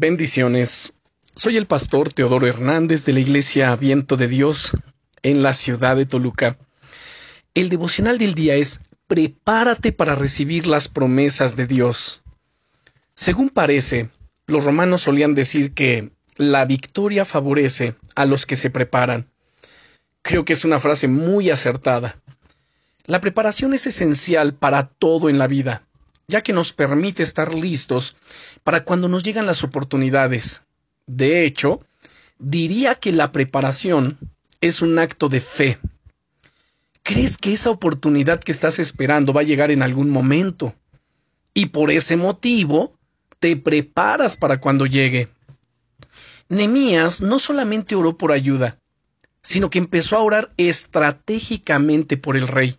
Bendiciones. Soy el pastor Teodoro Hernández de la Iglesia Viento de Dios en la ciudad de Toluca. El devocional del día es Prepárate para recibir las promesas de Dios. Según parece, los romanos solían decir que la victoria favorece a los que se preparan. Creo que es una frase muy acertada. La preparación es esencial para todo en la vida ya que nos permite estar listos para cuando nos llegan las oportunidades. De hecho, diría que la preparación es un acto de fe. ¿Crees que esa oportunidad que estás esperando va a llegar en algún momento? Y por ese motivo, te preparas para cuando llegue. Nemías no solamente oró por ayuda, sino que empezó a orar estratégicamente por el rey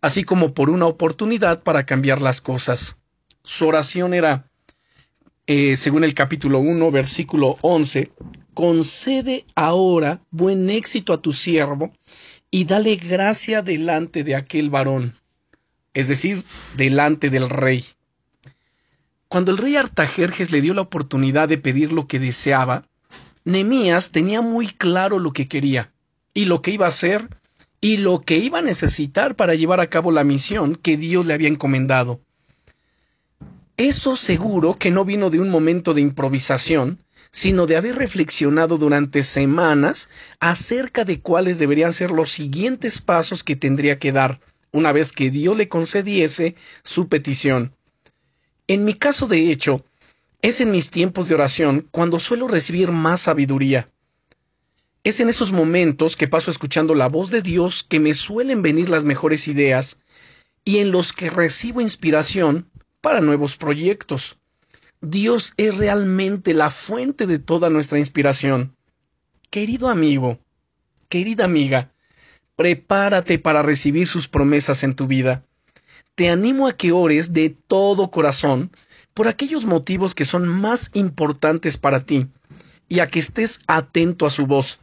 así como por una oportunidad para cambiar las cosas. Su oración era, eh, según el capítulo 1, versículo 11, concede ahora buen éxito a tu siervo y dale gracia delante de aquel varón, es decir, delante del rey. Cuando el rey Artajerjes le dio la oportunidad de pedir lo que deseaba, Nemías tenía muy claro lo que quería y lo que iba a hacer y lo que iba a necesitar para llevar a cabo la misión que Dios le había encomendado. Eso seguro que no vino de un momento de improvisación, sino de haber reflexionado durante semanas acerca de cuáles deberían ser los siguientes pasos que tendría que dar una vez que Dios le concediese su petición. En mi caso, de hecho, es en mis tiempos de oración cuando suelo recibir más sabiduría. Es en esos momentos que paso escuchando la voz de Dios que me suelen venir las mejores ideas y en los que recibo inspiración para nuevos proyectos. Dios es realmente la fuente de toda nuestra inspiración. Querido amigo, querida amiga, prepárate para recibir sus promesas en tu vida. Te animo a que ores de todo corazón por aquellos motivos que son más importantes para ti y a que estés atento a su voz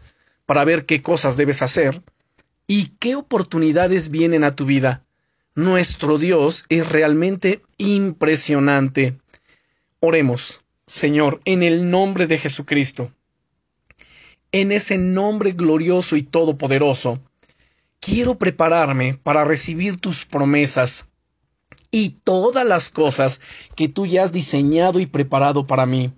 para ver qué cosas debes hacer y qué oportunidades vienen a tu vida. Nuestro Dios es realmente impresionante. Oremos, Señor, en el nombre de Jesucristo. En ese nombre glorioso y todopoderoso, quiero prepararme para recibir tus promesas y todas las cosas que tú ya has diseñado y preparado para mí.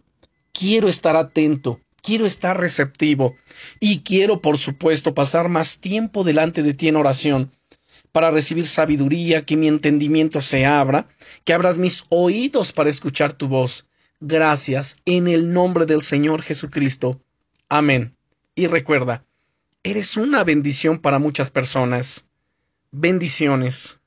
Quiero estar atento, quiero estar receptivo y quiero, por supuesto, pasar más tiempo delante de ti en oración para recibir sabiduría, que mi entendimiento se abra, que abras mis oídos para escuchar tu voz. Gracias en el nombre del Señor Jesucristo. Amén. Y recuerda, eres una bendición para muchas personas. Bendiciones.